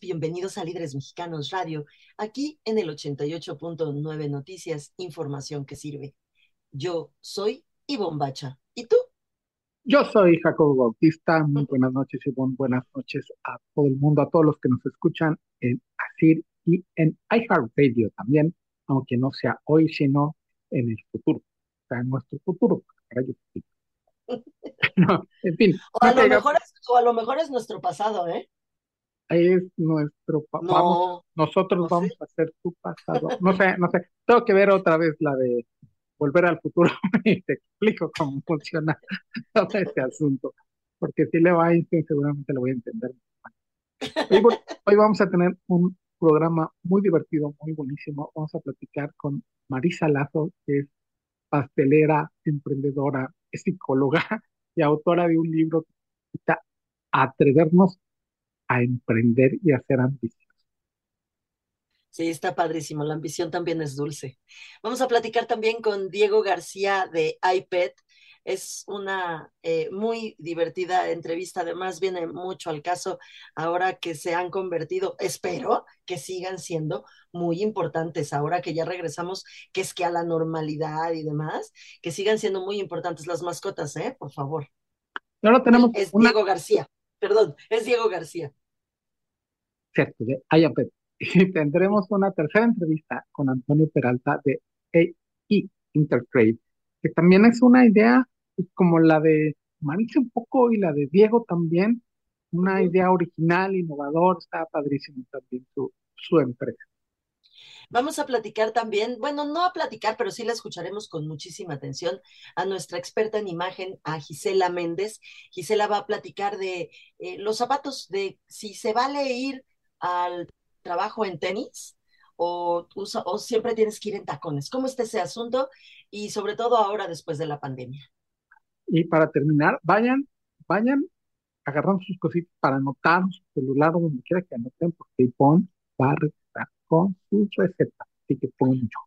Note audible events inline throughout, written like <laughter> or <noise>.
Bienvenidos a Líderes Mexicanos Radio, aquí en el 88.9 Noticias, información que sirve. Yo soy Ivonne Bacha. ¿Y tú? Yo soy Jacobo Bautista. Muy buenas noches, Ivonne. Buenas noches a todo el mundo, a todos los que nos escuchan en ASIR y en iHeartRadio también, aunque no sea hoy, sino en el futuro, o sea, en nuestro futuro. <laughs> <laughs> no, en fin. O a, lo mejor es, o a lo mejor es nuestro pasado, ¿eh? Es nuestro no, nosotros vamos a ser tu pasado. No sé, no sé. Tengo que ver otra vez la de volver al futuro <laughs> y te explico cómo funciona <laughs> todo este asunto. Porque si le va a Einstein seguramente lo voy a entender. Hoy, hoy vamos a tener un programa muy divertido, muy buenísimo. Vamos a platicar con Marisa Lazo, que es pastelera, emprendedora, psicóloga <laughs> y autora de un libro que necesita atrevernos a emprender y a ser ambicioso. Sí, está padrísimo. La ambición también es dulce. Vamos a platicar también con Diego García de iPad. Es una eh, muy divertida entrevista, además viene mucho al caso ahora que se han convertido, espero que sigan siendo muy importantes ahora que ya regresamos, que es que a la normalidad y demás, que sigan siendo muy importantes las mascotas, ¿eh? Por favor. Ahora tenemos. Es Diego García, perdón, es Diego García cierto, de IAPET. Y tendremos una tercera entrevista con Antonio Peralta de AI Intertrade, que también es una idea pues, como la de Marisa un poco y la de Diego también, una idea original, innovador, está padrísimo también su, su empresa. Vamos a platicar también, bueno, no a platicar, pero sí la escucharemos con muchísima atención a nuestra experta en imagen, a Gisela Méndez. Gisela va a platicar de eh, los zapatos, de si se vale ir al trabajo en tenis o, o siempre tienes que ir en tacones? ¿Cómo está ese asunto? Y sobre todo ahora después de la pandemia. Y para terminar, vayan, vayan agarrando sus cositas para anotar su celular o donde quiera que anoten, porque Ipon va a recetar con sus recetas. Así que pongan mucho.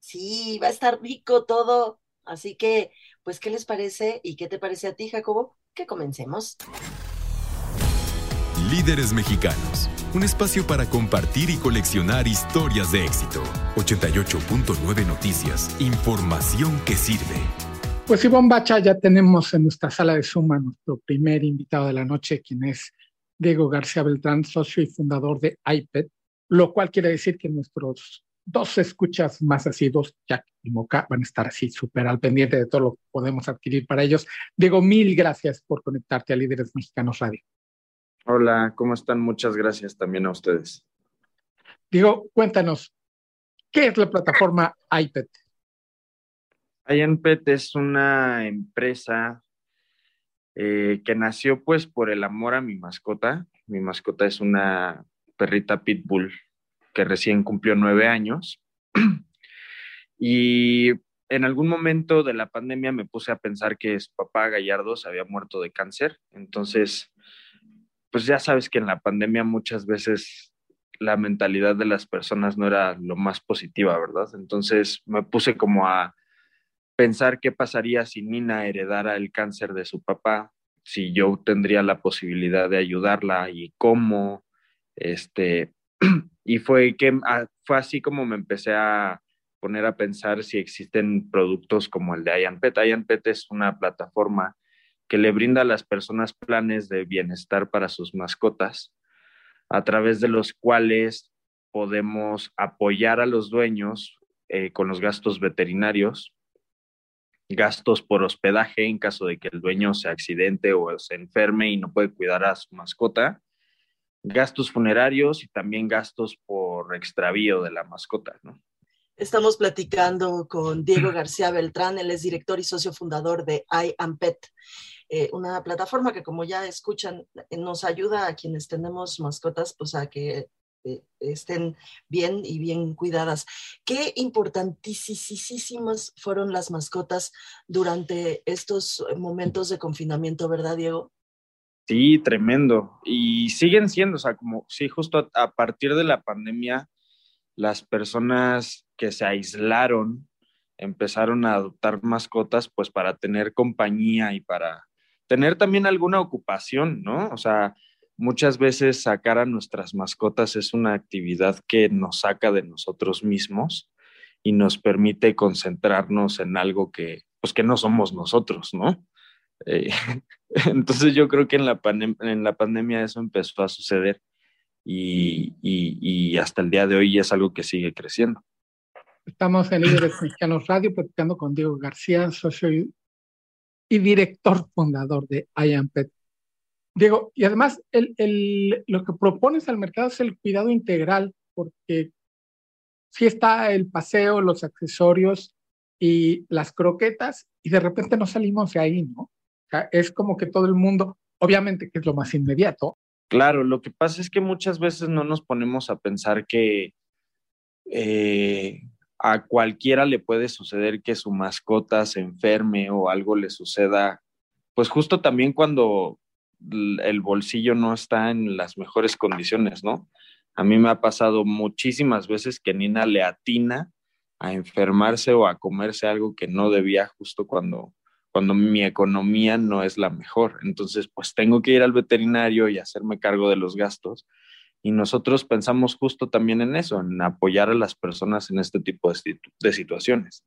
Sí, va a estar rico todo. Así que, pues, ¿qué les parece? ¿Y qué te parece a ti, Jacobo? Que comencemos. Líderes mexicanos un espacio para compartir y coleccionar historias de éxito. 88.9 Noticias, información que sirve. Pues Ivonne Bacha, ya tenemos en nuestra sala de suma nuestro primer invitado de la noche, quien es Diego García Beltrán, socio y fundador de iPad, lo cual quiere decir que nuestros dos escuchas más asiduos, Jack y Moca, van a estar así súper al pendiente de todo lo que podemos adquirir para ellos. Diego, mil gracias por conectarte a Líderes Mexicanos Radio. Hola, ¿cómo están? Muchas gracias también a ustedes. Digo, cuéntanos, ¿qué es la plataforma iPad? iPad es una empresa eh, que nació pues por el amor a mi mascota. Mi mascota es una perrita pitbull que recién cumplió nueve años. <clears throat> y en algún momento de la pandemia me puse a pensar que su papá Gallardo se había muerto de cáncer. Entonces pues ya sabes que en la pandemia muchas veces la mentalidad de las personas no era lo más positiva, ¿verdad? Entonces me puse como a pensar qué pasaría si Nina heredara el cáncer de su papá, si yo tendría la posibilidad de ayudarla y cómo, este, <clears throat> y fue que ah, fue así como me empecé a poner a pensar si existen productos como el de IANPET. IANPET es una plataforma que le brinda a las personas planes de bienestar para sus mascotas, a través de los cuales podemos apoyar a los dueños eh, con los gastos veterinarios, gastos por hospedaje en caso de que el dueño se accidente o se enferme y no puede cuidar a su mascota, gastos funerarios y también gastos por extravío de la mascota, ¿no? Estamos platicando con Diego García Beltrán, él es director y socio fundador de I Am Pet. Eh, una plataforma que como ya escuchan nos ayuda a quienes tenemos mascotas pues a que eh, estén bien y bien cuidadas. Qué importantísimas fueron las mascotas durante estos momentos de confinamiento, ¿verdad, Diego? Sí, tremendo. Y siguen siendo, o sea, como, sí, justo a, partir de la pandemia, las personas que se aislaron empezaron a adoptar mascotas, pues para tener compañía y para tener también alguna ocupación, ¿no? O sea, muchas veces sacar a nuestras mascotas es una actividad que nos saca de nosotros mismos y nos permite concentrarnos en algo que, pues que no somos nosotros, ¿no? Eh, <laughs> entonces yo creo que en la, en la pandemia eso empezó a suceder y, y, hasta el día de hoy es algo que sigue creciendo. Estamos en Líderes Mexicanos Radio platicando con Diego García, socio director fundador de IAMPET. Diego, y además el, el, lo que propones al mercado es el cuidado integral, porque si está el paseo, los accesorios y las croquetas, y de repente no salimos de ahí, ¿no? O sea, es como que todo el mundo, obviamente que es lo más inmediato. Claro, lo que pasa es que muchas veces no nos ponemos a pensar que eh, a cualquiera le puede suceder que su mascota se enferme o algo le suceda, pues justo también cuando el bolsillo no está en las mejores condiciones, ¿no? A mí me ha pasado muchísimas veces que Nina le atina a enfermarse o a comerse algo que no debía justo cuando, cuando mi economía no es la mejor. Entonces, pues tengo que ir al veterinario y hacerme cargo de los gastos. Y nosotros pensamos justo también en eso, en apoyar a las personas en este tipo de, de situaciones.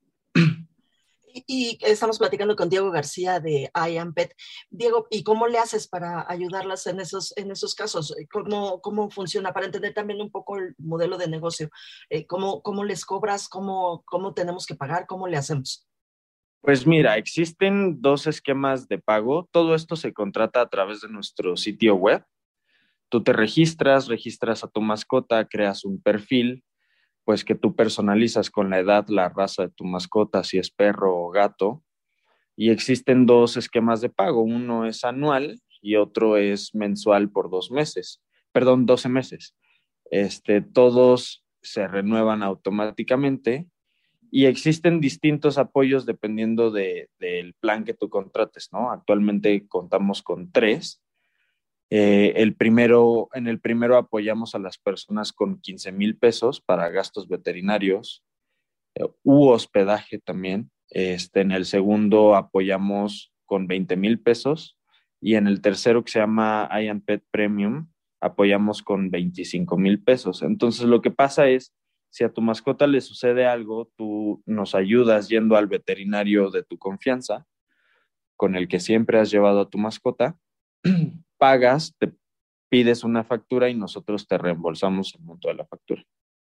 Y, estamos platicando con Diego García de IAMPET. Diego, ¿y cómo le haces para ayudarlas en esos, en esos casos? ¿Cómo, ¿Cómo funciona? Para entender también un poco el modelo de negocio. Eh, ¿cómo, ¿Cómo les cobras? ¿Cómo, ¿Cómo tenemos que pagar? ¿Cómo le hacemos? Pues mira, existen dos esquemas de pago. Todo esto se contrata a través de nuestro sitio web. Tú te registras, registras a tu mascota, creas un perfil, pues que tú personalizas con la edad, la raza de tu mascota, si es perro o gato. Y existen dos esquemas de pago. Uno es anual y otro es mensual por dos meses. Perdón, 12 meses. Este, todos se renuevan automáticamente y existen distintos apoyos dependiendo del plan que tú contrates, ¿no? Actualmente contamos con tres eh, el primero, en el primero apoyamos a las personas con 15 mil pesos para gastos veterinarios eh, u hospedaje también. Este, en el segundo apoyamos con 20 mil pesos y en el tercero que se llama I Pet Premium apoyamos con 25 mil pesos. Entonces lo que pasa es, si a tu mascota le sucede algo, tú nos ayudas yendo al veterinario de tu confianza, con el que siempre has llevado a tu mascota, <clears throat> pagas, te pides una factura y nosotros te reembolsamos el monto de la factura.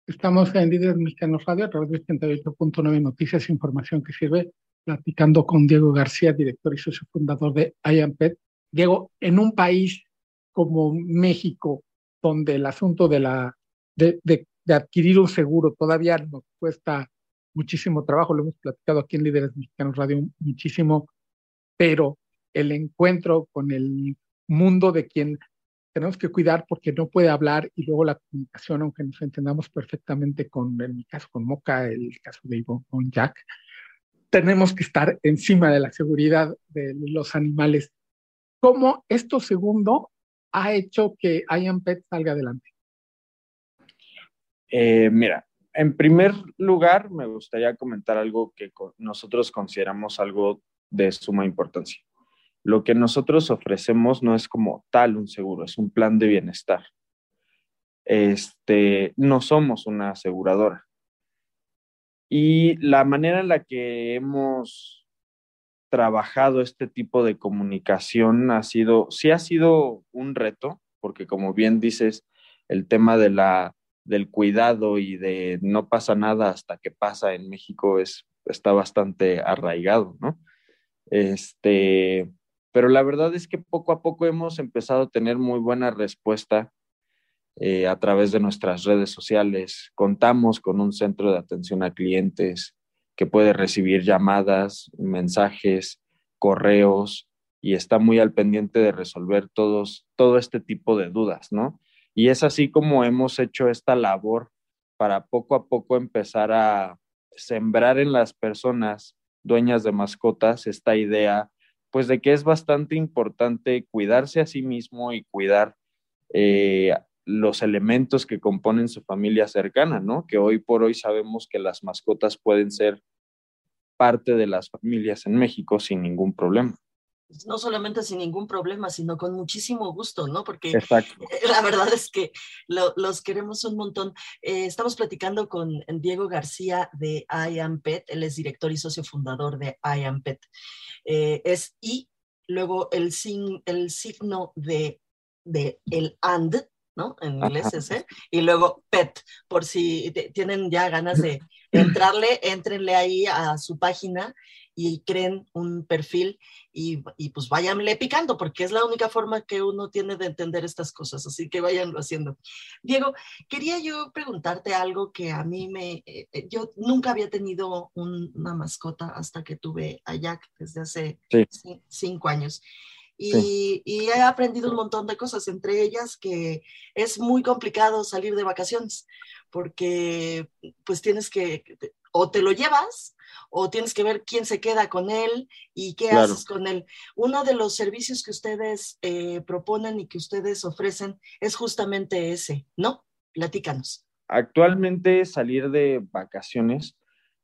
Estamos en Líderes Mexicanos Radio a través de 88.9 Noticias Información que sirve, platicando con Diego García, director y socio fundador de IAMPET. Diego, en un país como México, donde el asunto de, la, de, de, de adquirir un seguro todavía nos cuesta muchísimo trabajo, lo hemos platicado aquí en Líderes Mexicanos Radio muchísimo, pero el encuentro con el mundo de quien tenemos que cuidar porque no puede hablar y luego la comunicación, aunque nos entendamos perfectamente con, en mi caso con Moca, el caso de Ivo con Jack, tenemos que estar encima de la seguridad de los animales. ¿Cómo esto segundo ha hecho que Pet salga adelante? Eh, mira, en primer lugar, me gustaría comentar algo que nosotros consideramos algo de suma importancia. Lo que nosotros ofrecemos no es como tal un seguro, es un plan de bienestar. Este, no somos una aseguradora. Y la manera en la que hemos trabajado este tipo de comunicación ha sido, sí ha sido un reto, porque como bien dices, el tema de la, del cuidado y de no pasa nada hasta que pasa en México es, está bastante arraigado, ¿no? Este, pero la verdad es que poco a poco hemos empezado a tener muy buena respuesta eh, a través de nuestras redes sociales. Contamos con un centro de atención a clientes que puede recibir llamadas, mensajes, correos y está muy al pendiente de resolver todos, todo este tipo de dudas, ¿no? Y es así como hemos hecho esta labor para poco a poco empezar a sembrar en las personas dueñas de mascotas esta idea, pues de que es bastante importante cuidarse a sí mismo y cuidar eh, los elementos que componen su familia cercana, ¿no? Que hoy por hoy sabemos que las mascotas pueden ser parte de las familias en México sin ningún problema no solamente sin ningún problema, sino con muchísimo gusto, ¿no? Porque la verdad es que los queremos un montón. Eh, estamos platicando con Diego García de I Am Pet, él es director y socio fundador de I Am Pet. Eh, es I, luego el, el signo de, de el and, ¿no? En inglés ese, y luego pet, por si tienen ya ganas de entrarle, entrenle ahí a su página y creen un perfil y, y, pues váyanle picando, porque es la única forma que uno tiene de entender estas cosas, así que váyanlo haciendo. Diego, quería yo preguntarte algo que a mí me, eh, eh, yo nunca había tenido una mascota hasta que tuve a Jack desde hace cinco años. Y, y, he aprendido un montón de cosas, entre ellas que es muy complicado salir de vacaciones, porque pues tienes que, o te lo llevas o tienes que ver quién se queda con él y qué haces con él. Uno de los servicios que ustedes eh, proponen y que ustedes ofrecen es justamente ese, ¿no? Platícanos. Actualmente salir de vacaciones,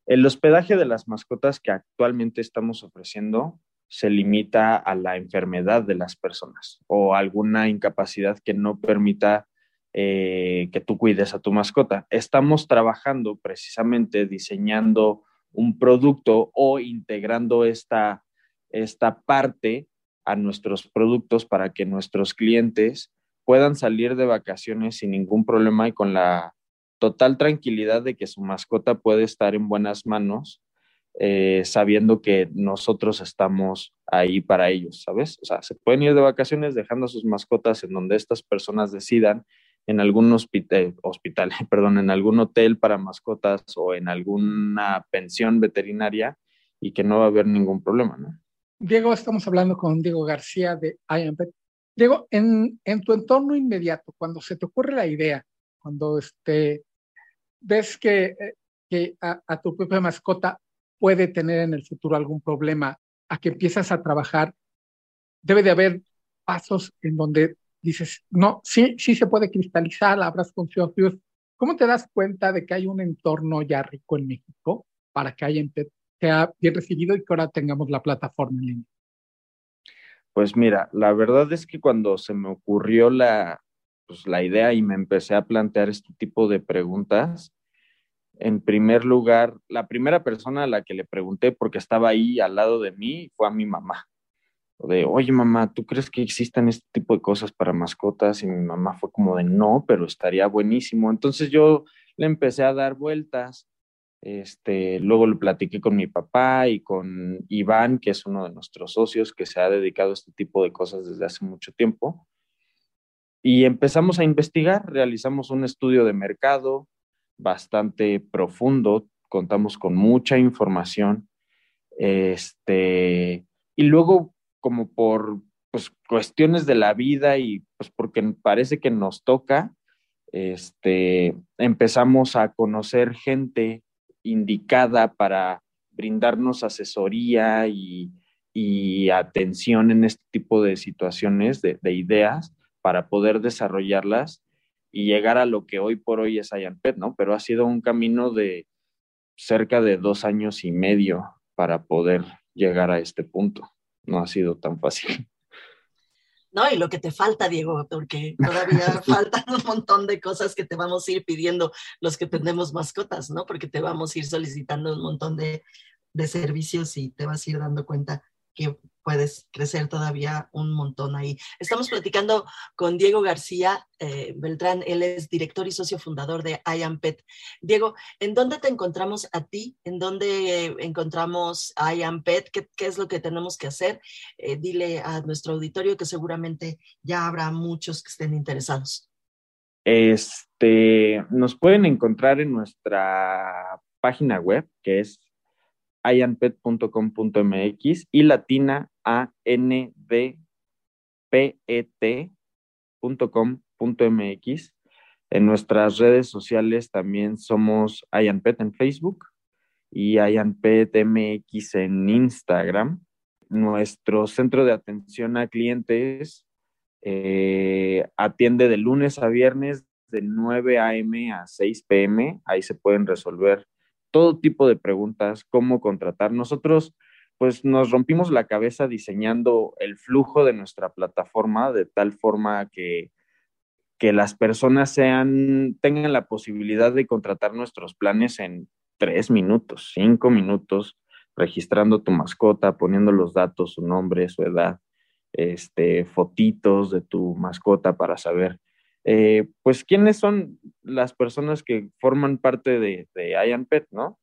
el hospedaje de las mascotas que actualmente estamos ofreciendo se limita a la enfermedad de las personas o alguna incapacidad que no permita eh, que tú cuides a tu mascota. Estamos trabajando precisamente diseñando un producto o integrando esta, esta parte a nuestros productos para que nuestros clientes puedan salir de vacaciones sin ningún problema y con la total tranquilidad de que su mascota puede estar en buenas manos, eh, sabiendo que nosotros estamos ahí para ellos, ¿sabes? O sea, se pueden ir de vacaciones dejando a sus mascotas en donde estas personas decidan en algún hospital, hospital, <laughs> perdón, en algún hotel para mascotas o en alguna pensión veterinaria y que no va a haber ningún problema, ¿no? Diego, estamos hablando con Diego García de IAMPET. Diego, en, en, tu entorno inmediato, cuando se te ocurre la idea, cuando este, ves que, eh, que a, a tu propia mascota puede tener en el futuro algún problema, a que empiezas a trabajar, debe de haber pasos en donde dices, no, sí, sí se puede cristalizar, abras con socios. ¿Cómo te das cuenta de que hay un entorno ya rico en México para que haya, sea bien recibido y que ahora tengamos la plataforma en línea? Pues mira, la verdad es que cuando se me ocurrió la, pues, la idea y me empecé a plantear este tipo de preguntas, en primer lugar, la primera persona a la que le pregunté, porque estaba ahí al lado de mí, fue a mi mamá de, oye mamá, ¿tú crees que existan este tipo de cosas para mascotas? Y mi mamá fue como de, no, pero estaría buenísimo. Entonces yo le empecé a dar vueltas. Este, luego lo platiqué con mi papá y con Iván, que es uno de nuestros socios que se ha dedicado a este tipo de cosas desde hace mucho tiempo. Y empezamos a investigar, realizamos un estudio de mercado bastante profundo, contamos con mucha información. Este, y luego como por pues, cuestiones de la vida y pues porque parece que nos toca, este, empezamos a conocer gente indicada para brindarnos asesoría y, atención en este tipo de situaciones, de, ideas, para poder desarrollarlas y llegar a lo que hoy por hoy es IANPET, ¿no? Pero ha sido un camino de cerca de dos años y medio para poder llegar a este punto no ha sido tan fácil. No, y lo que te falta, Diego, porque todavía <laughs> faltan un montón de cosas que te vamos a ir pidiendo los que tenemos mascotas, ¿no? Porque te vamos a ir solicitando un montón de, de servicios y te vas a ir dando cuenta que puedes crecer todavía un montón ahí. Estamos platicando con Diego García eh, Beltrán, él es director y socio fundador de I Am Pet. Diego, ¿en dónde te encontramos a ti? ¿En dónde encontramos I Am Pet? ¿Qué, es lo que tenemos que hacer? Eh, dile a nuestro auditorio que seguramente ya habrá muchos que estén interesados. Este, nos pueden encontrar en nuestra página web, que es ianpet.com.mx y latina a n d p e t.com ianpet.mx. En nuestras redes sociales también somos ianpet en Facebook y ianpetmx en Instagram. Nuestro centro de atención a clientes eh, atiende de lunes a viernes de 9 a.m. a 6 p.m. Ahí se pueden resolver todo tipo de preguntas, cómo contratar. Nosotros pues nos rompimos la cabeza diseñando el flujo de nuestra plataforma de tal forma que, que las personas sean, tengan la posibilidad de contratar nuestros planes en tres minutos, cinco minutos, registrando tu mascota, poniendo los datos, su nombre, su edad, este, fotitos de tu mascota para saber, eh, pues, quiénes son las personas que forman parte de, de IANPET, ¿no?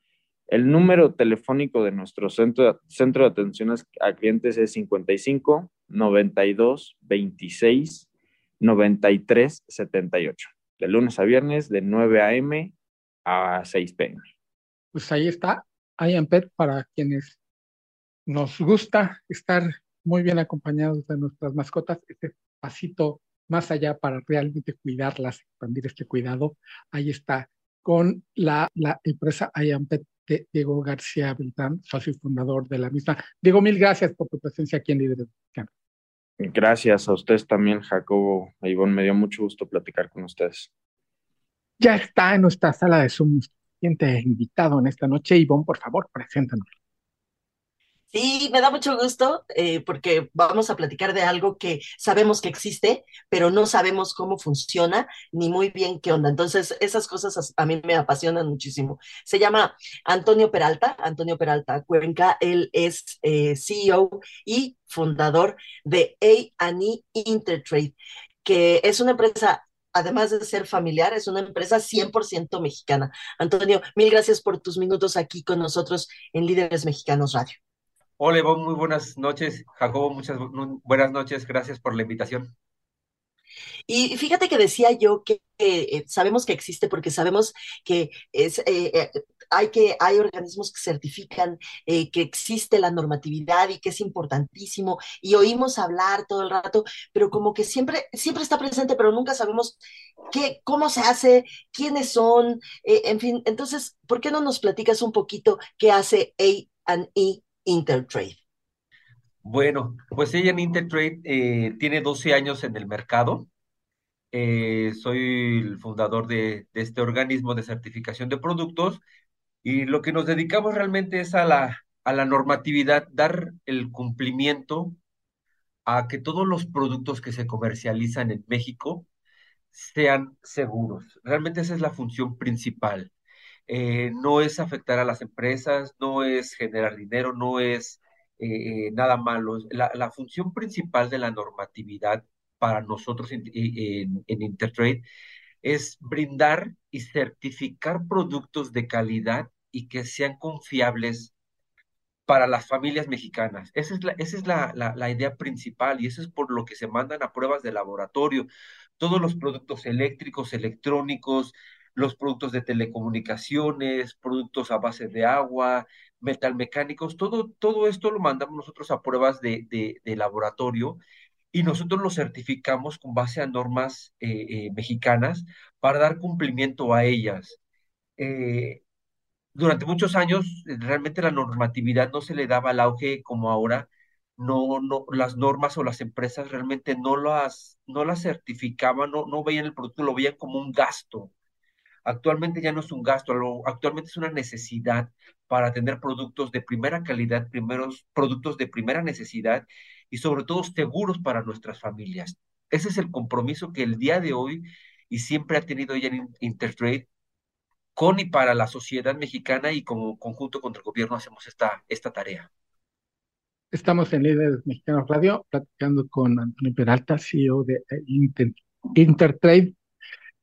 El número telefónico de nuestro centro, centro de atención a clientes es 55 92 26 93 78. De lunes a viernes, de 9 a.m. a 6 p.m. Pues ahí está, IAMPET para quienes nos gusta estar muy bien acompañados de nuestras mascotas, este pasito más allá para realmente cuidarlas, expandir este cuidado. Ahí está con la, la empresa IAMPET de Diego García Beltrán, socio y fundador de la misma. Diego, mil gracias por tu presencia aquí en Líderes Gracias a ustedes también, Jacobo. Ivonne, me dio mucho gusto platicar con ustedes. Ya está en nuestra sala de Zoom siguiente invitado en esta noche. Ivonne, por favor, preséntanos. Sí, me da mucho gusto eh, porque vamos a platicar de algo que sabemos que existe, pero no sabemos cómo funciona ni muy bien qué onda. Entonces, esas cosas a mí me apasionan muchísimo. Se llama Antonio Peralta, Antonio Peralta Cuenca. Él es eh, CEO y fundador de A&E Intertrade, que es una empresa además de ser familiar, es una empresa 100% mexicana. Antonio, mil gracias por tus minutos aquí con nosotros en Líderes Mexicanos Radio. Hola, muy buenas noches. Jacobo, muchas buenas noches. Gracias por la invitación. Y fíjate que decía yo que eh, sabemos que existe porque sabemos que es, eh, eh, hay, que, hay organismos que certifican que existe la normatividad y que es importantísimo y oímos hablar todo el rato, pero como que siempre, siempre está presente, pero nunca sabemos qué, cómo se hace, quiénes son, en fin. Entonces, ¿por qué no nos platicas un poquito qué hace A&E Intertrade? Bueno, pues ella en Intertrade eh, tiene 12 años en el mercado. Eh, soy el fundador de, este organismo de certificación de productos y lo que nos dedicamos realmente es a la, a la normatividad, dar el cumplimiento a que todos los productos que se comercializan en México sean seguros. Realmente esa es la función principal. Eh, no es afectar a las empresas, no es generar dinero, no es eh, nada malo. La, función principal de la normatividad para nosotros en, Intertrade es brindar y certificar productos de calidad y que sean confiables para las familias mexicanas. Esa es, la, esa es la, la, idea principal y eso es por lo que se mandan a pruebas de laboratorio. Todos los productos eléctricos, electrónicos, los productos de telecomunicaciones, productos a base de agua, metalmecánicos, todo, todo esto lo mandamos nosotros a pruebas de, de, laboratorio y nosotros lo certificamos con base a normas eh, eh, mexicanas para dar cumplimiento a ellas. Eh, durante muchos años realmente la normatividad no se le daba el auge como ahora, no, no, las normas o las empresas realmente no las, no las certificaban, no, no veían el producto, lo veían como un gasto. Actualmente ya no es un gasto, actualmente es una necesidad para tener productos de primera calidad, primeros productos de primera necesidad y sobre todo seguros para nuestras familias. Ese es el compromiso que el día de hoy y siempre ha tenido ella en Intertrade con y para la sociedad mexicana y como conjunto contra el gobierno hacemos esta, esta tarea. Estamos en Líderes Mexicanos Radio platicando con Antonio Peralta, CEO de Intertrade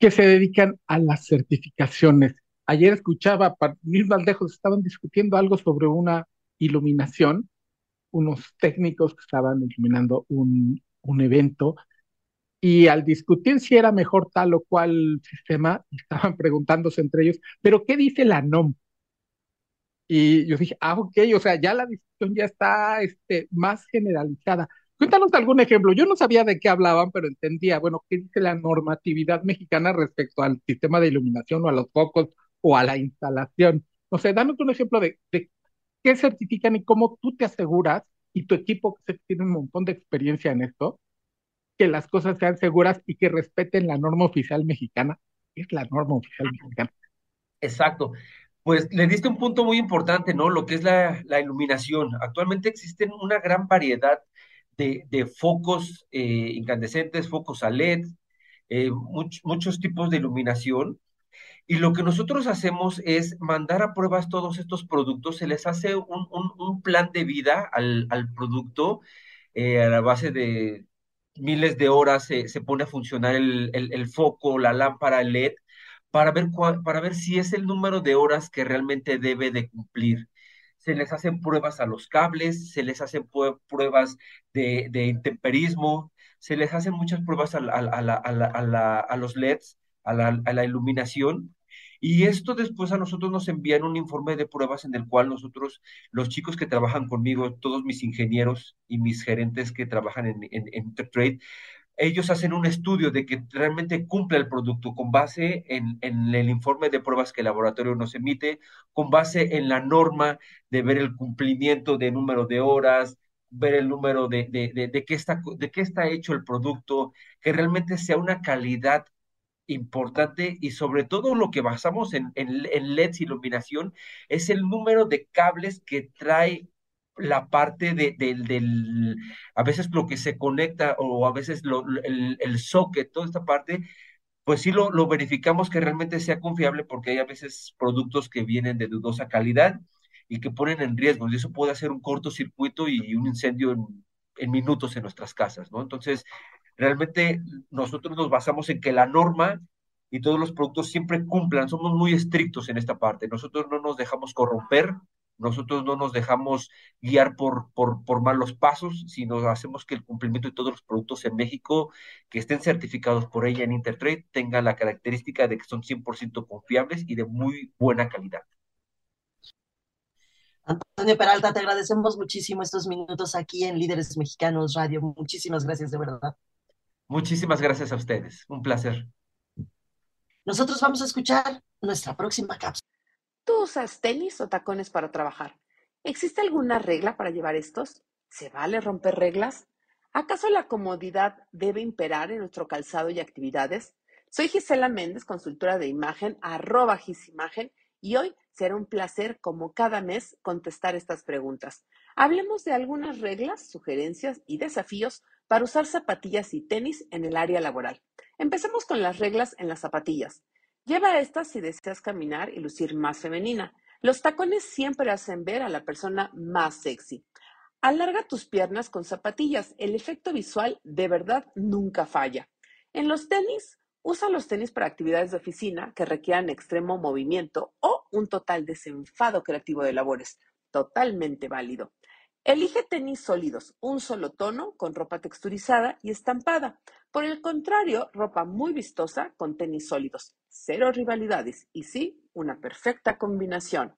que se dedican a las certificaciones. Ayer escuchaba, más lejos, estaban discutiendo algo sobre una iluminación, unos técnicos que estaban iluminando un, un evento y al discutir si era mejor tal o cual sistema, estaban <laughs> preguntándose entre ellos, pero ¿qué dice la NOM? Y yo dije, ah, ok, o sea, ya la discusión ya está este, más generalizada. Cuéntanos algún ejemplo. Yo no sabía de qué hablaban, pero entendía, bueno, qué dice la normatividad mexicana respecto al sistema de iluminación o a los focos o a la instalación. O sea, danos un ejemplo de, qué certifican y cómo tú te aseguras y tu equipo que tiene un montón de experiencia en esto, que las cosas sean seguras y que respeten la norma oficial mexicana. ¿Qué es la norma oficial mexicana? Exacto. Pues le diste un punto muy importante, ¿no? Lo que es la, la iluminación. Actualmente existen una gran variedad de, focos eh, incandescentes, focos a LED, eh, muchos tipos de iluminación. Y lo que nosotros hacemos es mandar a pruebas todos estos productos, se les hace un, un, plan de vida al, al producto eh, a la base de miles de horas, se pone a funcionar el, el, foco, la lámpara LED, para ver, para ver si es el número de horas que realmente debe de cumplir se les hacen pruebas a los cables, se les hacen pruebas de, intemperismo, se les hacen muchas pruebas a, a, los LEDs, a la, iluminación. Y esto después a nosotros nos envían un informe de pruebas en el cual nosotros, los chicos que trabajan conmigo, todos mis ingenieros y mis gerentes que trabajan en, en, en ellos hacen un estudio de que realmente cumple el producto con base en, el informe de pruebas que el laboratorio nos emite, con base en la norma de ver el cumplimiento de número de horas, ver el número de, de, qué, está, de qué está hecho el producto, que realmente sea una calidad importante y sobre todo lo que basamos en, en, en LEDs iluminación es el número de cables que trae la parte de, del, a veces lo que se conecta o a veces lo, el, el socket, toda esta parte, pues sí lo, verificamos que realmente sea confiable porque hay a veces productos que vienen de dudosa calidad y que ponen en riesgo y eso puede hacer un cortocircuito y un incendio en, en minutos en nuestras casas, ¿no? Entonces, realmente nosotros nos basamos en que la norma y todos los productos siempre cumplan, somos muy estrictos en esta parte, nosotros no nos dejamos corromper, nosotros no nos dejamos guiar por, por, por, malos pasos, sino hacemos que el cumplimiento de todos los productos en México que estén certificados por ella en Intertrade tengan la característica de que son 100% confiables y de muy buena calidad. Antonio Peralta, te agradecemos muchísimo estos minutos aquí en Líderes Mexicanos Radio. Muchísimas gracias, de verdad. Muchísimas gracias a ustedes. Un placer. Nosotros vamos a escuchar nuestra próxima cápsula. ¿Tú usas tenis o tacones para trabajar? ¿Existe alguna regla para llevar estos? ¿Se vale romper reglas? ¿Acaso la comodidad debe imperar en nuestro calzado y actividades? Soy Gisela Méndez, consultora de imagen, arroba gisimagen, y hoy será un placer, como cada mes, contestar estas preguntas. Hablemos de algunas reglas, sugerencias y desafíos para usar zapatillas y tenis en el área laboral. Empecemos con las reglas en las zapatillas. Lleva estas si deseas caminar y lucir más femenina. Los tacones siempre hacen ver a la persona más sexy. Alarga tus piernas con zapatillas. El efecto visual de verdad nunca falla. En los tenis, usa los tenis para actividades de oficina que requieran extremo movimiento o un total desenfado creativo de labores. Totalmente válido. Elige tenis sólidos, un solo tono, con ropa texturizada y estampada. Por el contrario, ropa muy vistosa con tenis sólidos. Cero rivalidades y sí, una perfecta combinación.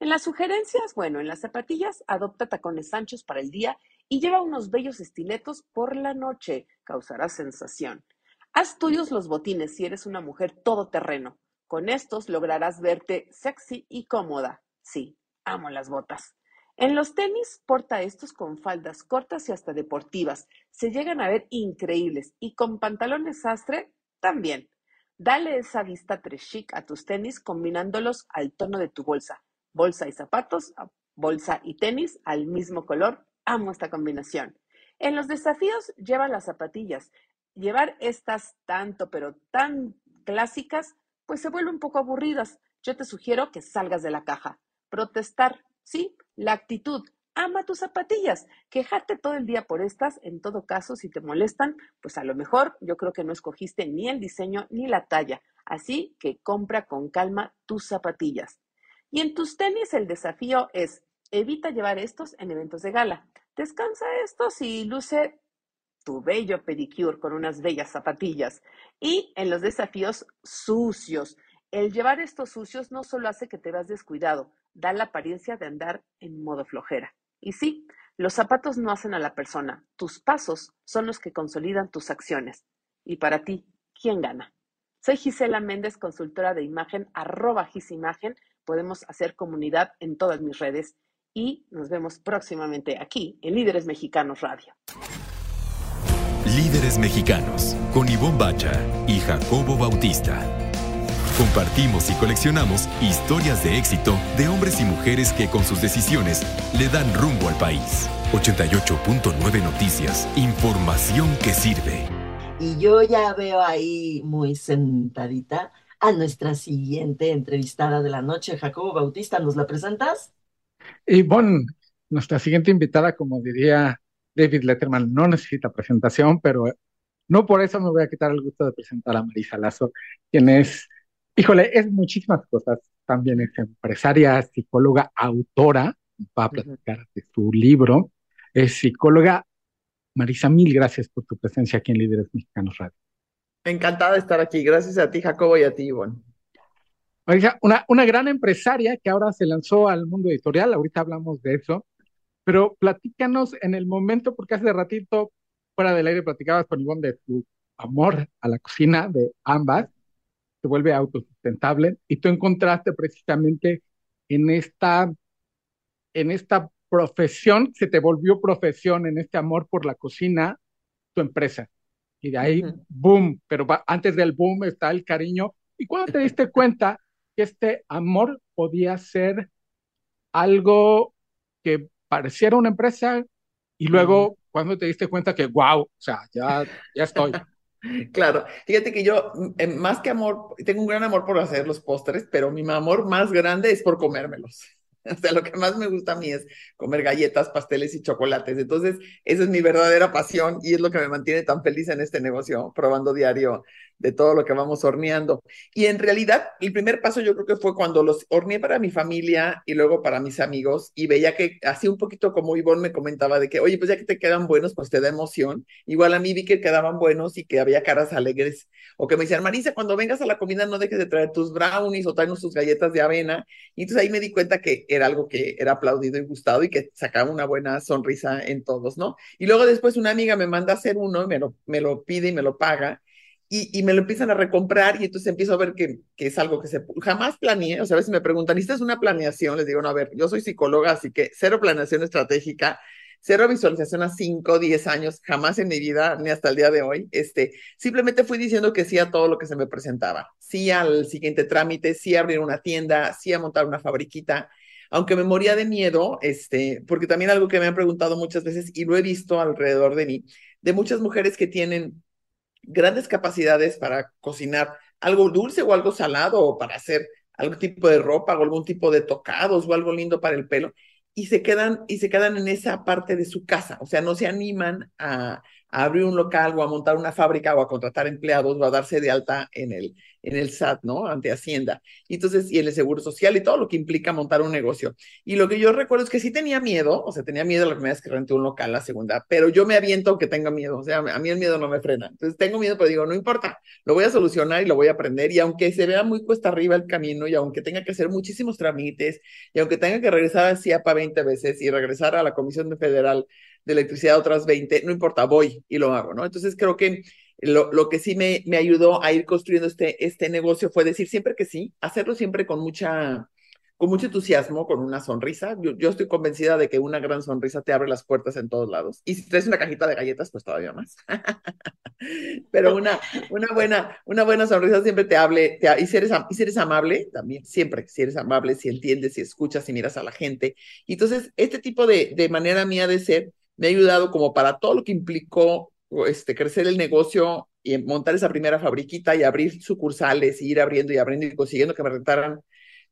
En las sugerencias, bueno, en las zapatillas, adopta tacones anchos para el día y lleva unos bellos estiletos por la noche. Causará sensación. Haz tuyos los botines si eres una mujer todoterreno. Con estos lograrás verte sexy y cómoda. Sí, amo las botas. En los tenis, porta estos con faldas cortas y hasta deportivas. Se llegan a ver increíbles y con pantalones sastre también. Dale esa vista tres chic a tus tenis combinándolos al tono de tu bolsa. Bolsa y zapatos, bolsa y tenis al mismo color. Amo esta combinación. En los desafíos, lleva las zapatillas. Llevar estas tanto pero tan clásicas, pues se vuelve un poco aburridas. Yo te sugiero que salgas de la caja. Protestar, sí, la actitud, ama tus zapatillas. Quejarte todo el día por estas, en todo caso, si te molestan, pues a lo mejor yo creo que no escogiste ni el diseño ni la talla. Así que compra con calma tus zapatillas. Y en tus tenis el desafío es evita llevar estos en eventos de gala. Descansa estos y luce tu bello pedicure con unas bellas zapatillas. Y en los desafíos sucios, el llevar estos sucios no solo hace que te veas descuidado, da la apariencia de andar en modo flojera. Y sí, Los zapatos no hacen a la persona, tus pasos son los que consolidan tus acciones. Y para ti, ¿quién gana? Soy Gisela Méndez, consultora de imagen, arroba gisimagen. Podemos hacer comunidad en todas mis redes y nos vemos próximamente aquí en Líderes Mexicanos Radio. Líderes Mexicanos, con Ivonne Bacha y Jacobo Bautista. Compartimos y coleccionamos historias de éxito de hombres y mujeres que con sus decisiones le dan rumbo al país. 88.9 Noticias, información que sirve. Y yo ya veo ahí muy sentadita a nuestra siguiente entrevistada de la noche, Jacobo Bautista. ¿Nos la presentas? Y bueno, nuestra siguiente invitada, como diría David Letterman, no necesita presentación, pero no por eso me voy a quitar el gusto de presentar a Marisa Lazo, quien es, híjole, es muchísimas cosas. También es empresaria, psicóloga, autora, va a platicar de su libro. Es psicóloga. Marisa, mil gracias por tu presencia aquí en Líderes Mexicanos Radio. Encantada de estar aquí. Gracias a ti, Jacobo, y a ti, Ivonne. Una, una gran empresaria que ahora se lanzó al mundo editorial, ahorita hablamos de eso, pero platícanos en el momento, porque hace ratito, fuera del aire, platicabas con Ivonne de tu amor a la cocina de ambas, se vuelve autosustentable, y tú encontraste precisamente en esta, en esta profesión, se te volvió profesión, en este amor por la cocina, tu empresa. Y de ahí, boom, pero antes del boom está el cariño. ¿Y cuando te diste <laughs> cuenta que este amor podía ser algo que pareciera una empresa y luego cuando te diste cuenta que, wow, o sea, ya, ya estoy. Claro, fíjate que yo, mm, más que amor, tengo un gran amor por hacer los postres, pero mi amor más grande es por comérmelos. <laughs> O sea, lo que más me gusta a mí es comer galletas, pasteles y chocolates. Entonces, esa es mi verdadera pasión y es lo que me mantiene tan feliz en este negocio, probando diario de todo lo que vamos horneando. Y en realidad, el primer paso yo creo que fue cuando los horneé para mi familia y luego para mis amigos y veía que así un poquito como Ivonne me comentaba de que, oye, pues ya que te quedan buenos, pues te da emoción. Igual a mí vi que quedaban buenos y que había caras alegres. O que me decían, Marisa, cuando vengas a la comida no dejes de traer tus brownies o traernos tus galletas de avena. Y entonces ahí me di cuenta que era algo que era aplaudido y gustado y que sacaba una buena sonrisa en todos, ¿no? Y luego después una amiga me manda a hacer uno y me lo, me lo pide y me lo paga. Y, me lo empiezan a recomprar y entonces empiezo a ver que, es algo que se jamás planeé, o sea, a veces me preguntan, ¿y esta es una planeación? Les digo, no, a ver, yo soy psicóloga, así que cero planeación estratégica, cero visualización a 5, 10 años, jamás en mi vida, ni hasta el día de hoy, este, simplemente fui diciendo que sí a todo lo que se me presentaba, sí al siguiente trámite, sí a abrir una tienda, sí a montar una fabriquita, aunque me moría de miedo, este, porque también algo que me han preguntado muchas veces y lo he visto alrededor de mí, de muchas mujeres que tienen grandes capacidades para cocinar algo dulce o algo salado o para hacer algún tipo de ropa o algún tipo de tocados o algo lindo para el pelo y se quedan y se quedan en esa parte de su casa, o sea, no se animan a, a abrir un local o a montar una fábrica o a contratar empleados o a darse de alta en el en el SAT, ¿no? Ante Hacienda. Y entonces, y el Seguro Social y todo lo que implica montar un negocio. Y lo que yo recuerdo es que sí tenía miedo, o sea, tenía miedo la primera vez que renté un local, la segunda, pero yo me aviento aunque tenga miedo, o sea, a mí el miedo no me frena. Entonces tengo miedo, pero digo, no importa, lo voy a solucionar y lo voy a aprender. Y aunque se vea muy cuesta arriba el camino y aunque tenga que hacer muchísimos trámites y aunque tenga que regresar a CIAPA 20 veces y regresar a la Comisión Federal de Electricidad otras 20, no importa, voy y lo hago, ¿no? Entonces creo que lo, lo, que sí me, me ayudó a ir construyendo este, este negocio fue decir siempre que sí, hacerlo siempre con mucha, con mucho entusiasmo, con una sonrisa. Yo, yo, estoy convencida de que una gran sonrisa te abre las puertas en todos lados. Y si traes una cajita de galletas, pues todavía más. <laughs> Pero una, una, buena, una buena sonrisa siempre te hable, te, y, si eres, amable, también, siempre, si eres amable, si entiendes, si escuchas, si miras a la gente. Y entonces, este tipo de, de manera mía de ser me ha ayudado como para todo lo que implicó este, crecer el negocio y montar esa primera fabriquita y abrir sucursales y ir abriendo y abriendo y consiguiendo que me rentaran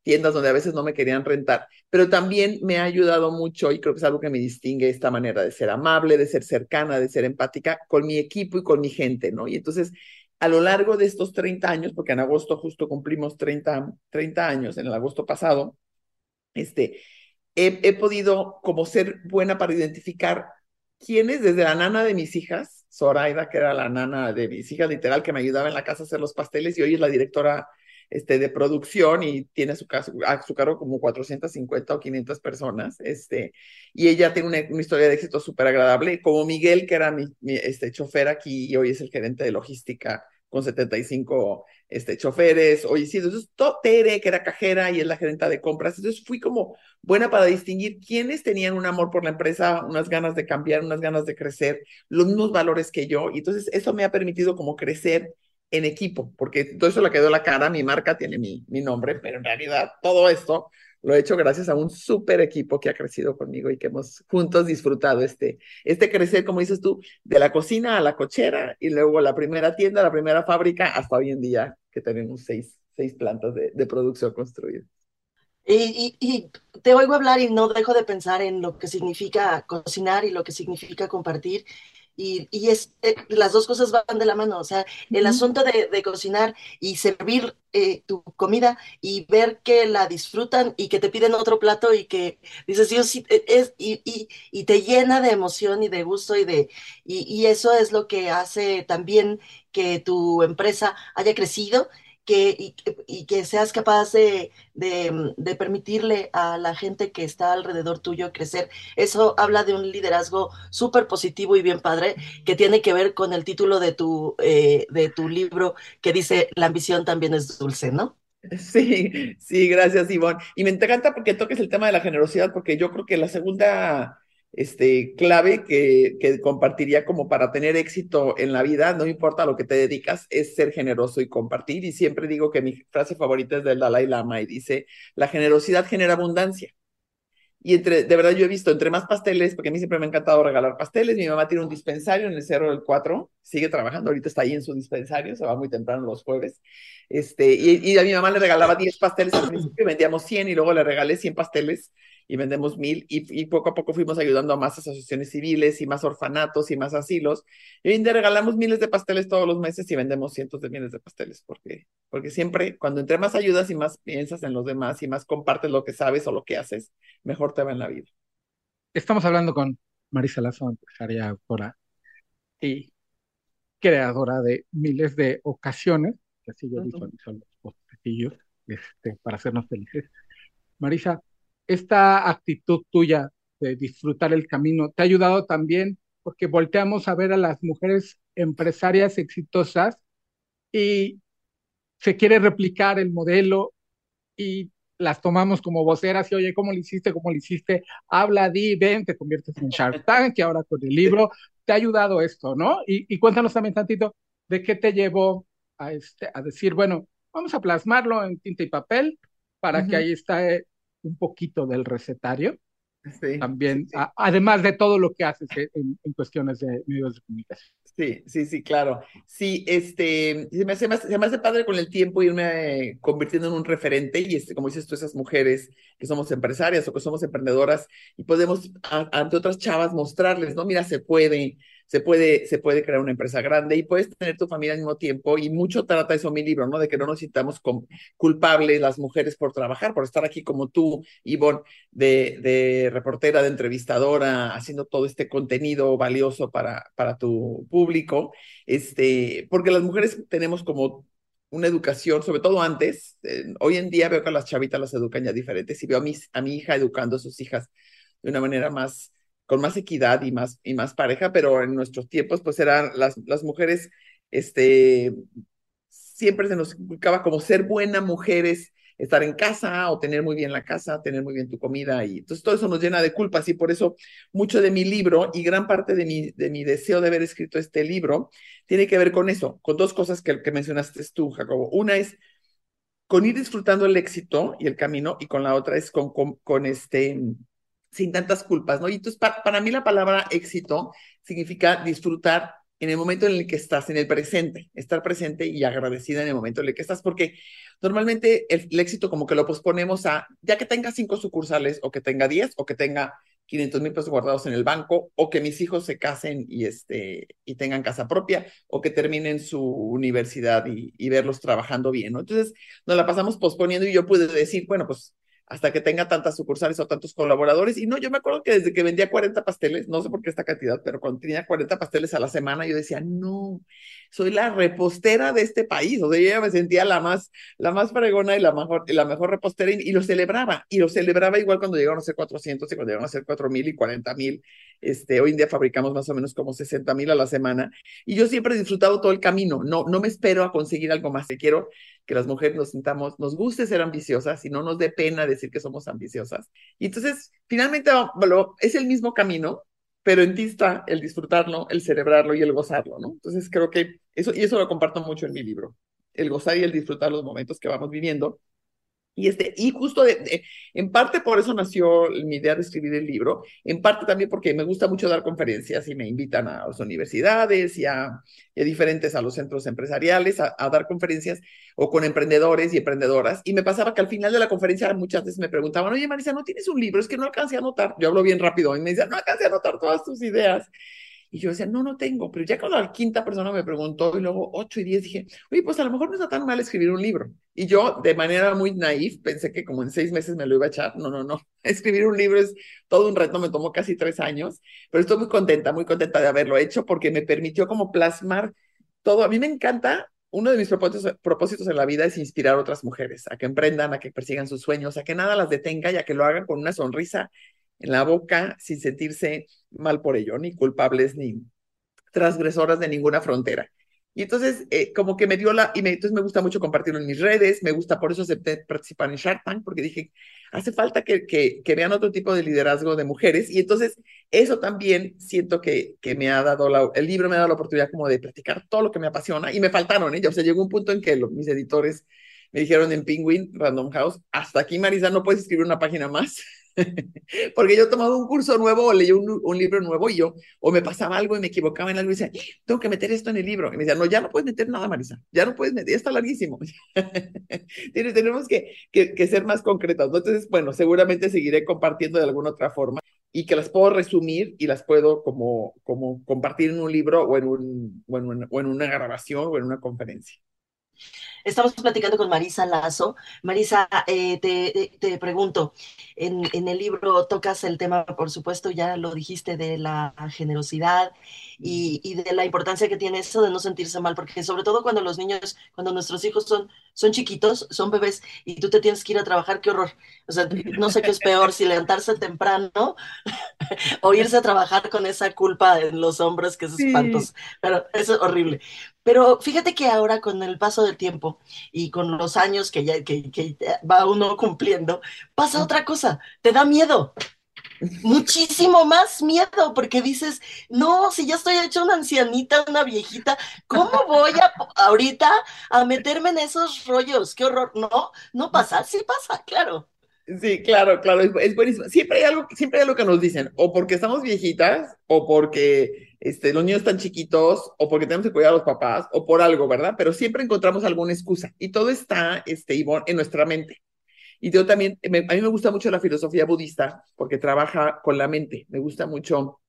tiendas donde a veces no me querían rentar, pero también me ha ayudado mucho y creo que es algo que me distingue esta manera de ser amable, de ser cercana, de ser empática con mi equipo y con mi gente, ¿no? Y entonces, a lo largo de estos 30 años, porque en agosto justo cumplimos 30, 30 años, en el agosto pasado, este, he, podido como ser buena para identificar quiénes, desde la nana de mis hijas, Zoraida, que era la nana de mis hijas, literal, que me ayudaba en la casa a hacer los pasteles y hoy es la directora este, de producción y tiene a su, a su cargo como 450 o 500 personas, este, y ella tiene una, historia de éxito súper agradable, como Miguel, que era mi, este, chofer aquí y hoy es el gerente de logística con 75 este, choferes, oye, sí, entonces Tere, que era cajera y es la gerenta de compras, entonces fui como buena para distinguir quiénes tenían un amor por la empresa, unas ganas de cambiar, unas ganas de crecer, los mismos valores que yo, y entonces eso me ha permitido como crecer en equipo, porque todo eso le quedó la cara, mi marca tiene mi, mi nombre, pero en realidad todo esto lo he hecho gracias a un súper equipo que ha crecido conmigo y que hemos juntos disfrutado este, este crecer, como dices tú, de la cocina a la cochera y luego la primera tienda, la primera fábrica, hasta hoy en día que tenemos seis, seis plantas de, producción construidas. Y, y, y, te oigo hablar y no dejo de pensar en lo que significa cocinar y lo que significa compartir y, es, eh, las dos cosas van de la mano, o sea, el asunto de, cocinar y servir eh, tu comida y ver que la disfrutan y que te piden otro plato y que dices, Dios, sí, e, es, y, y, te llena de emoción y de gusto y de, y eso es lo que hace también que tu empresa haya crecido y, que seas capaz de, de, permitirle a la gente que está alrededor tuyo crecer. Eso habla de un liderazgo súper positivo y bien padre, que tiene que ver con el título de tu, eh, de tu libro que dice, la ambición también es dulce, ¿no? <laughs> Sí, sí, gracias, Ivonne. Y me encanta porque toques el tema de la generosidad, porque yo creo que la segunda este, clave que, que, compartiría como para tener éxito en la vida, no importa lo que te dedicas, es ser generoso y compartir. Y siempre digo que mi frase favorita es del Dalai Lama y dice, la generosidad genera abundancia. Y entre, de verdad yo he visto, entre más pasteles, porque a mí siempre me ha encantado regalar pasteles, mi mamá tiene un dispensario en el Cerro del Cuatro, sigue trabajando, ahorita está ahí en su dispensario, se va muy temprano los jueves, este, y, a mi mamá le regalaba 10 pasteles al principio, vendíamos 100 y luego le regalé 100 pasteles y vendemos mil y, poco a poco fuimos ayudando a más asociaciones civiles y más orfanatos y más asilos. Y hoy en día regalamos miles de pasteles todos los meses y vendemos cientos de miles de pasteles porque, porque siempre cuando entre más ayudas y más piensas en los demás y más compartes lo que sabes o lo que haces, mejor te va en la vida. Estamos hablando con Marisa Lazo, empresaria, autora y creadora de miles de ocasiones, que así yo visualizo los postrecillos, este, para hacernos felices. Marisa, esta actitud tuya de disfrutar el camino te ha ayudado también porque volteamos a ver a las mujeres empresarias exitosas y se quiere replicar el modelo y las tomamos como voceras y oye, ¿cómo lo hiciste? ¿Cómo lo hiciste? Habla, di, ven, te conviertes en Shark <laughs> Tank y ahora con el libro te ha ayudado esto, ¿no? Y, cuéntanos también tantito de qué te llevó a, este, a decir, bueno, vamos a plasmarlo en tinta y papel para que ahí está un poquito del recetario. también, además de todo lo que haces en, cuestiones de medios de comunicación. Sí, sí, sí, claro. Sí, este, se me, hace más, se me hace padre con el tiempo irme convirtiendo en un referente y, este, como dices tú, esas mujeres que somos empresarias o que somos emprendedoras y podemos ante otras chavas mostrarles, ¿no? Mira, se puede, se puede, se puede crear una empresa grande y puedes tener tu familia al mismo tiempo. Y mucho trata eso mi libro, ¿no? De que no nos sintamos culpables las mujeres por trabajar, por estar aquí como tú, Ivonne, de, de reportera, de entrevistadora, haciendo todo este contenido valioso para, para tu público. Este, porque las mujeres tenemos como una educación, sobre todo antes, hoy en día veo que las chavitas las educan ya diferentes y veo a, mis, a mi hija educando a sus hijas de una manera más con más equidad y más, y más pareja, pero en nuestros tiempos, pues eran las, las mujeres, este, siempre se nos explicaba como ser buena mujeres, estar en casa o tener muy bien la casa, tener muy bien tu comida y entonces todo eso nos llena de culpas y por eso mucho de mi libro y gran parte de mi, de mi deseo de haber escrito este libro tiene que ver con eso, con dos cosas que, mencionaste tú, Jacobo. Una es con ir disfrutando el éxito y el camino y con la otra es con, con este sin tantas culpas, ¿no? Y entonces, para, mí la palabra éxito significa disfrutar en el momento en el que estás, en el presente, estar presente y agradecida en el momento en el que estás, porque normalmente el, éxito como que lo posponemos a, ya que tenga cinco sucursales o que tenga diez o que tenga 500 mil pesos guardados en el banco o que mis hijos se casen y, este, y tengan casa propia o que terminen su universidad y, y verlos trabajando bien, ¿no? Entonces nos la pasamos posponiendo y yo pude decir, bueno, pues hasta que tenga tantas sucursales o tantos colaboradores. Y no, yo me acuerdo que desde que vendía 40 pasteles, no sé por qué esta cantidad, pero cuando tenía 40 pasteles a la semana, yo decía, no, soy la repostera de este país. O sea, yo ya me sentía la más, la más fregona y la mejor, y la mejor repostera y, lo celebraba. Y lo celebraba igual cuando llegaron a ser 400 y cuando llegaron a ser 4,000 y 40 mil. Este, hoy en día fabricamos más o menos como 60 mil a la semana. Y yo siempre he disfrutado todo el camino. No, no me espero a conseguir algo más. Quiero que las mujeres nos sintamos, nos guste ser ambiciosas y no nos dé pena decir que somos ambiciosas. Y entonces, finalmente, es el mismo camino, pero en ti está el disfrutarlo, el celebrarlo y el gozarlo, ¿no? Entonces creo que eso, y eso lo comparto mucho en mi libro, el gozar y el disfrutar los momentos que vamos viviendo y, este, y justo de, en parte por eso nació mi idea de escribir el libro, en parte también porque me gusta mucho dar conferencias y me invitan a las universidades y a, diferentes, a los centros empresariales a, dar conferencias o con emprendedores y emprendedoras. Y me pasaba que al final de la conferencia muchas veces me preguntaban, oye Marisa, ¿no tienes un libro? Es que no alcancé a anotar. Yo hablo bien rápido y me decían, no alcancé a anotar todas tus ideas. Y yo decía, no, no tengo. Pero ya cuando la quinta persona me preguntó y luego ocho y diez, dije, oye, pues a lo mejor no está tan mal escribir un libro. Y yo, de manera muy naif, pensé que como en seis meses me lo iba a echar. No, no, no. <laughs> Escribir un libro es todo un reto, me tomó casi tres años, pero estoy muy contenta, muy contenta de haberlo hecho porque me permitió como plasmar todo. A mí me encanta uno de mis propósitos, propósitos, en la vida es inspirar a otras mujeres a que emprendan, a que persigan sus sueños, a que nada las detenga y a que lo hagan con una sonrisa en la boca sin sentirse mal por ello, ni culpables ni transgresoras de ninguna frontera. Y entonces, eh, como que me dio la, y entonces me gusta mucho compartirlo en mis redes, me gusta, por eso acepté participar en Shark Tank, porque dije, hace falta que, que, que vean otro tipo de liderazgo de mujeres, y entonces eso también siento que, que me ha dado, la, el libro me ha dado la oportunidad como de platicar todo lo que me apasiona, y me faltaron, ¿eh? o sea, llegó un punto en que mis editores me dijeron en Penguin, Random House, hasta aquí Marisa, no puedes escribir una página más. <laughs> <laughs> Porque yo tomaba un curso nuevo o leía un, libro nuevo y yo, o me pasaba algo y me equivocaba en algo y decía, tengo que meter esto en el libro. Y me decía, no, ya no puedes meter nada, Marisa, ya no puedes meter, ya está larguísimo. <laughs> Tenemos que, ser más concretos. Entonces, bueno, seguramente seguiré compartiendo de alguna otra forma y que las puedo resumir y las puedo como, compartir en un libro o en, un, o en una grabación o en una conferencia. Estamos platicando con Marisa Lazo. Marisa, eh, te, te, pregunto, en, en, el libro tocas el tema, por supuesto, ya lo dijiste, de la generosidad y, y, de la importancia que tiene eso de no sentirse mal, porque sobre todo cuando los niños, cuando nuestros hijos son, son chiquitos, son bebés, y tú te tienes que ir a trabajar, qué horror. O sea, no sé qué es peor, si levantarse temprano <laughs> o irse a trabajar con esa culpa en los hombros, que es espantoso, pero eso es horrible. Pero fíjate que ahora con el paso del tiempo y con los años que ya que, que va uno cumpliendo, pasa otra cosa, te da miedo. Muchísimo más miedo, porque dices, no, si ya estoy hecha una ancianita, una viejita, ¿cómo voy a ahorita a meterme en esos rollos? Qué horror. No, no pasa, sí pasa, claro. Sí, claro, claro, es, buenísimo. Siempre hay algo, siempre hay algo que nos dicen, o porque estamos viejitas, o porque este, los niños están chiquitos, o porque tenemos que cuidar a los papás, o por algo, ¿verdad? Pero siempre encontramos alguna excusa. Y todo está, este, Ivonne, en nuestra mente. Y yo también, a mí me gusta mucho la filosofía budista, porque trabaja con la mente. Me gusta mucho,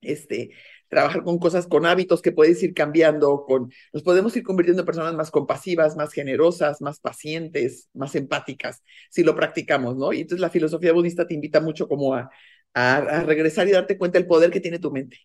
este, trabajar con cosas, con hábitos que puedes ir cambiando, con, nos podemos ir convirtiendo en personas más compasivas, más generosas, más pacientes, más empáticas, si lo practicamos, ¿no? Y entonces la filosofía budista te invita mucho como a, a, a regresar y darte cuenta del poder que tiene tu mente.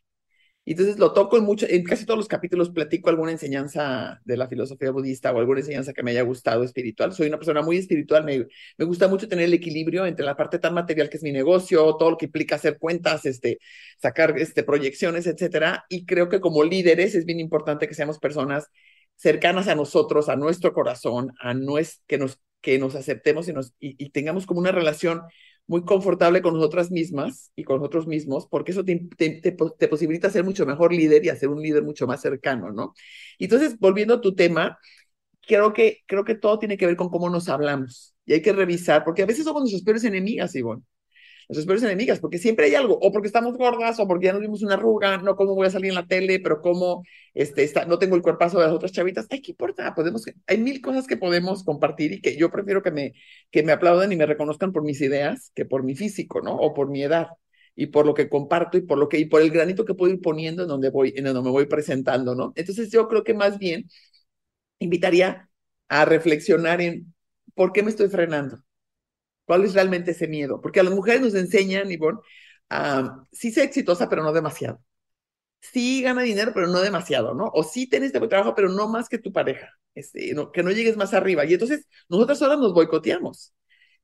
Y entonces lo toco en mucho, en casi todos los capítulos platico alguna enseñanza de la filosofía budista o alguna enseñanza que me haya gustado espiritual. Soy una persona muy espiritual, me, me gusta mucho tener el equilibrio entre la parte tan material que es mi negocio, todo lo que implica hacer cuentas, este, sacar este, proyecciones, etcétera. Y creo que como líderes es bien importante que seamos personas cercanas a nosotros, a nuestro corazón, a nues, que, nos, que nos aceptemos y, nos, y tengamos como una relación muy confortable con nosotras mismas y con nosotros mismos, porque eso te, posibilita ser mucho mejor líder y hacer un líder mucho más cercano, ¿no? Entonces, volviendo a tu tema, creo que, creo que todo tiene que ver con cómo nos hablamos y hay que revisar, porque a veces somos nuestras peores enemigas, Ivonne nuestras peores enemigas, porque siempre hay algo, o porque estamos gordas, o porque ya nos dimos una arruga, no cómo voy a salir en la tele, pero cómo este, está, no tengo el cuerpazo de las otras chavitas. Ay, ¿qué importa? Podemos, hay mil cosas que podemos compartir y que yo prefiero que me, que me aplaudan y me reconozcan por mis ideas que por mi físico, ¿no? O por mi edad y por lo que comparto y por lo que y por el granito que puedo ir poniendo en donde voy en donde me voy presentando, ¿no? Entonces yo creo que más bien invitaría a reflexionar en por qué me estoy frenando ¿Cuál es realmente ese miedo? Porque a las mujeres nos enseñan, Ivonne, a sí ser exitosa, pero no demasiado. Sí gana dinero, pero no demasiado, ¿no? O sí tienes este trabajo, pero no más que tu pareja. Este, que no llegues más arriba. Y entonces nosotras ahora nos boicoteamos.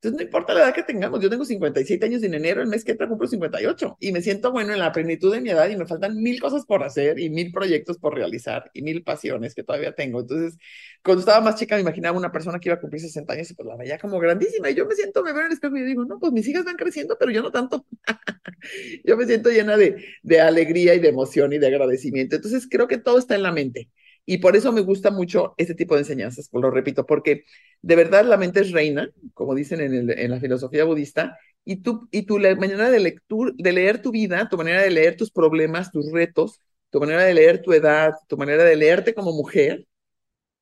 Entonces, no importa la edad que tengamos, yo tengo 57 años en enero, el mes que entra cumplo 58 y me siento bueno en la plenitud de mi edad y me faltan mil cosas por hacer y mil proyectos por realizar y mil pasiones que todavía tengo. Entonces, cuando estaba más chica me imaginaba una persona que iba a cumplir 60 años y pues la veía como grandísima y yo me siento, me veo en el espejo y digo, no, pues mis hijas van creciendo, pero yo no tanto. <laughs> yo me siento llena de, de alegría y de emoción y de agradecimiento. Entonces, creo que todo está en la mente. Y por eso me gusta mucho este tipo de enseñanzas, lo repito, porque de verdad la mente es reina, como dicen en, la filosofía budista, y tú, y tu manera de, de leer tu vida, tu manera de leer tus problemas, tus retos, tu manera de leer tu edad, tu manera de leerte como mujer,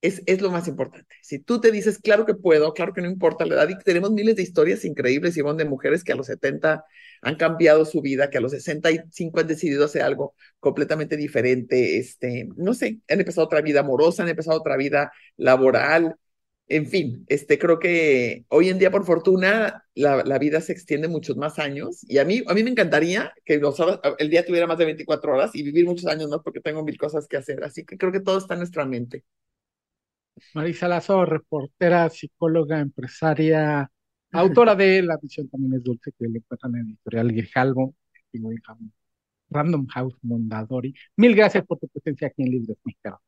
es, es, lo más importante. Si tú te dices, claro que puedo, claro que no importa la edad, y tenemos miles de historias increíbles, Ivonne, de mujeres que a los 70 han cambiado su vida, que a los 65 han decidido hacer algo completamente diferente, este, no sé, han empezado otra vida amorosa, han empezado otra vida laboral, en fin, este, creo que hoy en día, por fortuna, la, la, vida se extiende muchos más años y a mí, a mí me encantaría que los, el día tuviera más de 24 horas y vivir muchos años más porque tengo mil cosas que hacer, así que creo que todo está en nuestra mente. Marisa Lazo, reportera, psicóloga, empresaria, autora de La visión también es dulce, que le encuentran en editorial Grijalvo, Random House Mondadori. Mil gracias por tu presencia aquí en Libres Mexicanos.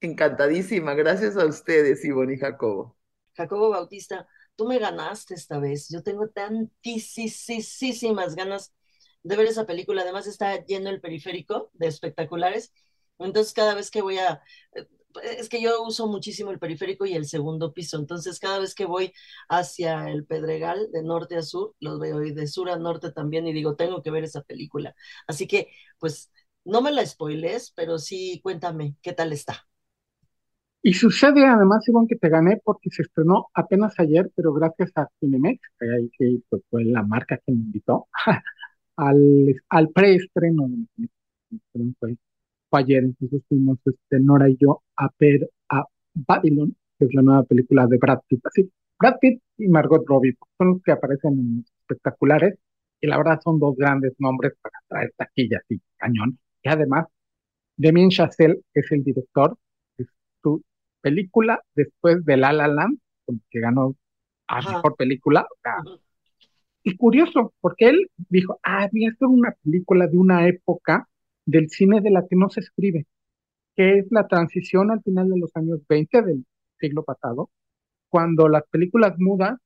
Encantadísima, gracias a ustedes, Ivonne y Jacobo. Jacobo Bautista, tú me ganaste esta vez. Yo tengo tantísimas ganas de ver esa película. Además está lleno el periférico de espectaculares. Entonces cada vez que voy a, es que yo uso muchísimo el periférico y el segundo piso, entonces cada vez que voy hacia el Pedregal, de norte a sur, los veo y de sur a norte también, y digo, tengo que ver esa película. Así que, pues, no me la spoiles, pero sí cuéntame qué tal está. Y sucede además, Ivonne, que te gané porque se estrenó apenas ayer, pero gracias a Cinemex, que pues, fue la marca que me invitó, <laughs> al, al preestreno de fue ayer, entonces fuimos este, Nora y yo a ver a Babylon, que es la nueva película de Brad Pitt. Así, Brad Pitt y Margot Robbie son los que aparecen en espectaculares y la verdad son dos grandes nombres para traer taquillas y cañón. Y además, Damien Chazelle es el director, de su película después de La La Land, que ganó a mejor película. Y curioso, porque él dijo, ah, voy a hacer una película de una época del cine de la que no se escribe, que es la transición al final de los años 20 del siglo pasado, cuando las películas mudas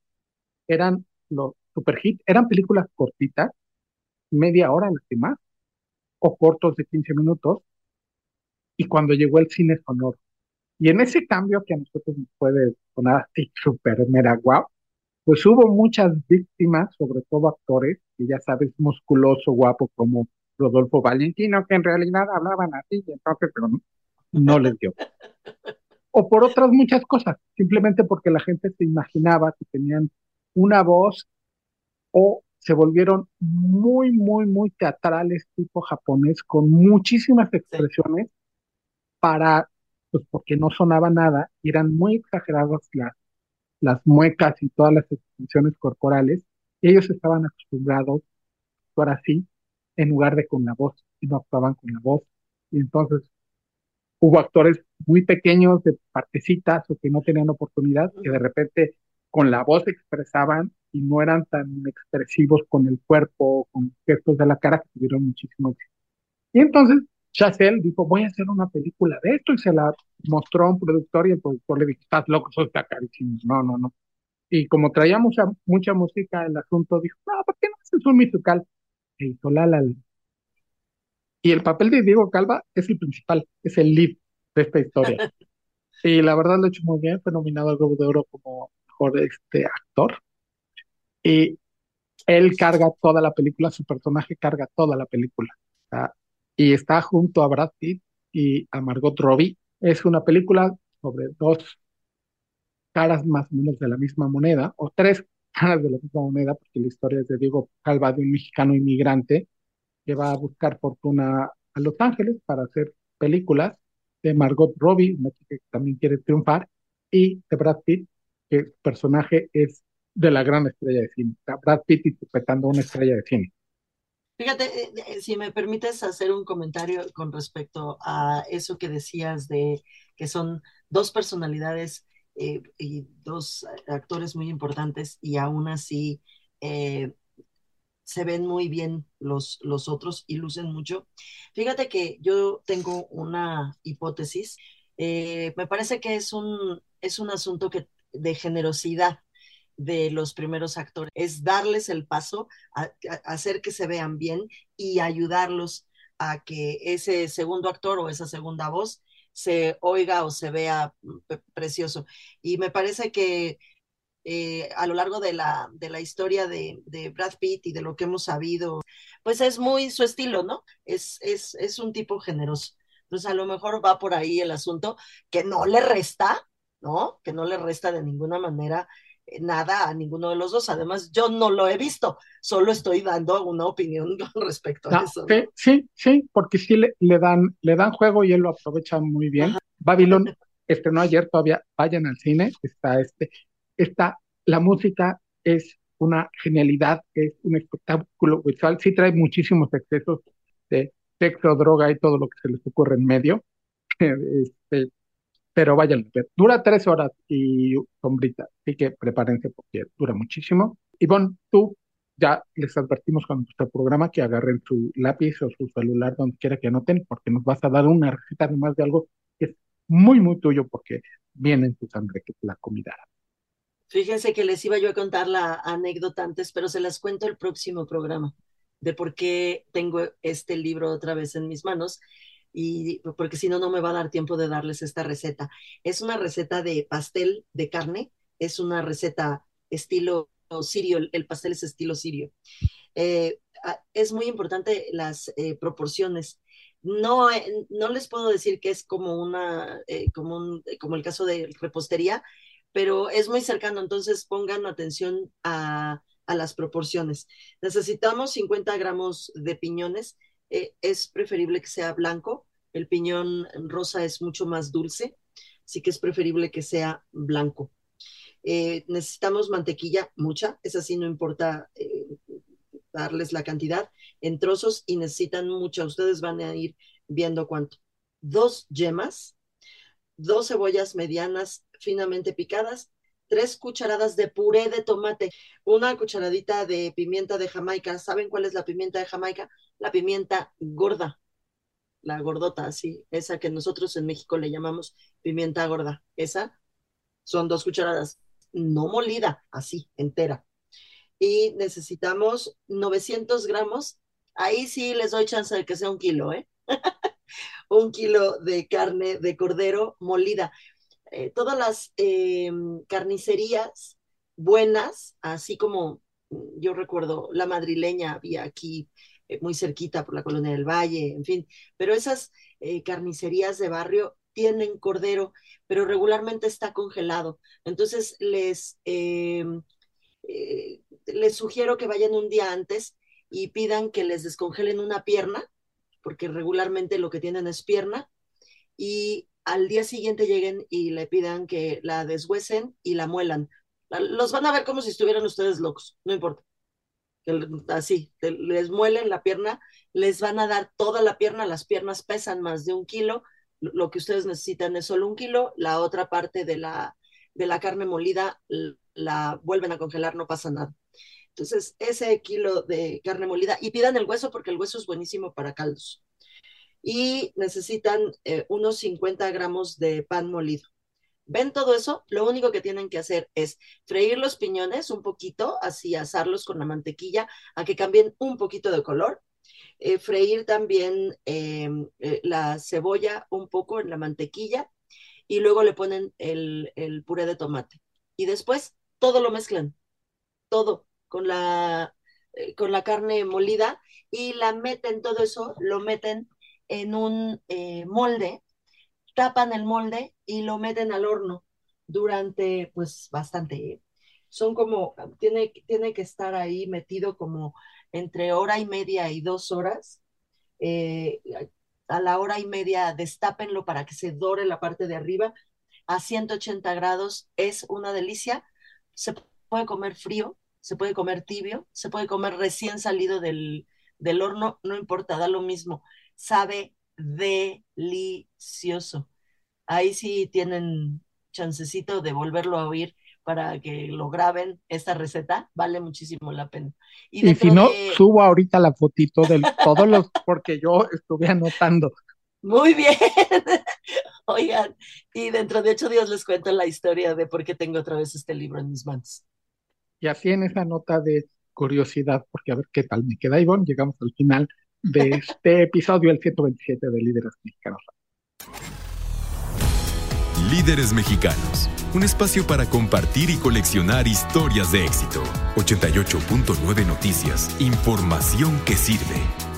eran los super hits, eran películas cortitas, media hora las demás, o cortos de 15 minutos, y cuando llegó el cine sonoro. Y en ese cambio que a nosotros nos puede sonar así súper mera guau, pues hubo muchas víctimas, sobre todo actores, que ya sabes, musculoso, guapo, como Rodolfo Valentino, que en realidad hablaban así, entonces, pero no, les dio. O por otras muchas cosas, simplemente porque la gente se imaginaba que tenían una voz o se volvieron muy, muy, muy teatrales tipo japonés, con muchísimas expresiones para, pues porque no sonaba nada, y eran muy exageradas las, las muecas y todas las expresiones corporales, y ellos estaban acostumbrados actuar así, en lugar de con la voz, y no actuaban con la voz. Y entonces hubo actores muy pequeños de partecitas o que no tenían oportunidad, que de repente con la voz expresaban y no eran tan expresivos con el cuerpo, con gestos de la cara, que tuvieron muchísimo Y entonces Chazelle dijo, voy a hacer una película de esto, y se la mostró a un productor, y el productor le dijo, estás loco, eso está carísimo. No, no, no. Y como traía mucha, mucha música, el asunto dijo, no, ¿por qué no haces un musical? Y el papel de Diego Calva es el principal, es el lead de esta historia. <laughs> y la verdad lo ha hecho muy bien, fue nominado al Globo de Oro como mejor este, actor. Y él carga toda la película, su personaje carga toda la película. Y está junto a Brad Pitt y a Margot Robbie. Es una película sobre dos caras más o menos de la misma moneda, o tres <laughs> de la misma moneda, porque la historia es de Diego Calva, de un mexicano inmigrante que va a buscar fortuna a Los Ángeles para hacer películas, de Margot Robbie, una chica que también quiere triunfar, y de Brad Pitt, que el personaje es de la gran estrella de cine. Brad Pitt interpretando una estrella de cine. Fíjate, eh, eh, si me permites hacer un comentario con respecto a eso que decías de que son dos personalidades eh, y dos actores muy importantes y aún así se ven muy bien los, los otros y lucen mucho. Fíjate que yo tengo una hipótesis. me parece que es un, es un asunto que, de generosidad de los primeros actores, es darles el paso, a, hacer que se vean bien y ayudarlos a que ese segundo actor o esa segunda voz se oiga o se vea mm, precioso. Y me parece que eh, a lo largo de la, de la historia de, de, Brad Pitt y de lo que hemos sabido, pues es muy su estilo, ¿no? Es, es, es un tipo generoso. Entonces a lo mejor va por ahí el asunto que no le resta, ¿no? Que no le resta de ninguna manera nada a ninguno de los dos. Además, yo no lo he visto, solo estoy dando una opinión <laughs> con respecto a eso. Sí, sí, porque sí le, dan, le dan juego y él lo aprovecha muy bien. Babilón estrenó ayer, todavía vayan al cine, está este, está, la música es una genialidad, es un espectáculo visual, sí trae muchísimos excesos de sexo, droga y todo lo que se les ocurre en medio. <laughs> Este, pero vayan Dura tres horas y sombrita, así que prepárense porque dura muchísimo. Y bueno, tú ya les advertimos con nuestro programa que agarren su lápiz o su celular donde quiera que anoten, porque nos vas a dar una receta además de algo que es muy, muy tuyo, porque viene en tu sangre, que la comida. Fíjense que les iba yo a contar la anécdota antes, pero se las cuento el próximo programa de por qué tengo este libro otra vez en mis manos y porque si no, no me va a dar tiempo de darles esta receta. Es una receta de pastel de carne, es una receta estilo sirio, el pastel es estilo sirio. Eh, es muy importante las eh, proporciones. No, eh, no les puedo decir que es como una, como, como el caso de repostería, pero es muy cercano, entonces pongan atención a, a las proporciones. Necesitamos 50 gramos de piñones, eh, es preferible que sea blanco. El piñón rosa es mucho más dulce, así que es preferible que sea blanco. Eh, necesitamos mantequilla, mucha, es así, no importa eh, darles la cantidad, en trozos y necesitan mucha. Ustedes van a ir viendo cuánto. Dos yemas, dos cebollas medianas finamente picadas, tres cucharadas de puré de tomate, una cucharadita de pimienta de Jamaica. ¿Saben cuál es la pimienta de Jamaica? La pimienta gorda, la gordota, así, esa que nosotros en México le llamamos pimienta gorda. Esa son dos cucharadas, no molida, así, entera. Y necesitamos 900 gramos. Ahí sí les doy chance de que sea un kilo, ¿eh? <laughs> un kilo de carne de cordero molida. Eh, todas las em, carnicerías buenas, así como mm, yo recuerdo la madrileña había aquí eh, muy cerquita por la colonia del Valle, en fin, pero esas eh, carnicerías de barrio tienen cordero, pero regularmente está congelado. Entonces les, em, les sugiero que vayan un día antes y pidan que les descongelen una pierna, porque regularmente lo que tienen es pierna, y al día siguiente lleguen y le pidan que la deshuesen y la muelan. Los van a ver como si estuvieran ustedes locos, no importa. Así, les muelen la pierna, les van a dar toda la pierna, las piernas pesan más de un kilo, lo que ustedes necesitan es solo un kilo, la otra parte de la, de la carne molida la vuelven a congelar, no pasa nada. Entonces, ese kilo de carne molida, y pidan el hueso porque el hueso es buenísimo para caldos y necesitan eh, unos 50 gramos de pan molido. ¿Ven todo eso? Lo único que tienen que hacer es freír los piñones un poquito, así asarlos con la mantequilla a que cambien un poquito de color. Eh, freír también em, eh, la cebolla un poco en la mantequilla y luego le ponen el, el puré de tomate. Y después todo lo mezclan, todo con la, con la carne molida y la meten, todo eso lo meten en un eh, molde, tapan el molde y lo meten al horno durante pues bastante. Son como, tiene, tiene que estar ahí metido como entre hora y media y dos horas. Eh, a la hora y media destápenlo para que se dore la parte de arriba a 180 grados. Es una delicia. Se puede comer frío, se puede comer tibio, se puede comer recién salido del, del horno, no importa, da lo mismo. Sabe delicioso. Ahí sí tienen chancecito de volverlo a oír para que lo graben esta receta, vale muchísimo la pena. Y, si no, subo ahorita la fotito de todos los, porque yo estuve anotando. Muy bien. <laughs> Oigan, y dentro de ocho días les cuento la historia de por qué tengo otra vez este libro en mis manos. Y así en esa nota de curiosidad, porque a ver qué tal me queda, Ivonne, llegamos al final de este episodio, el 127 de Líderes Mexicanos. Líderes Mexicanos, un espacio para compartir y coleccionar historias de éxito. 88.9 Noticias, información que sirve.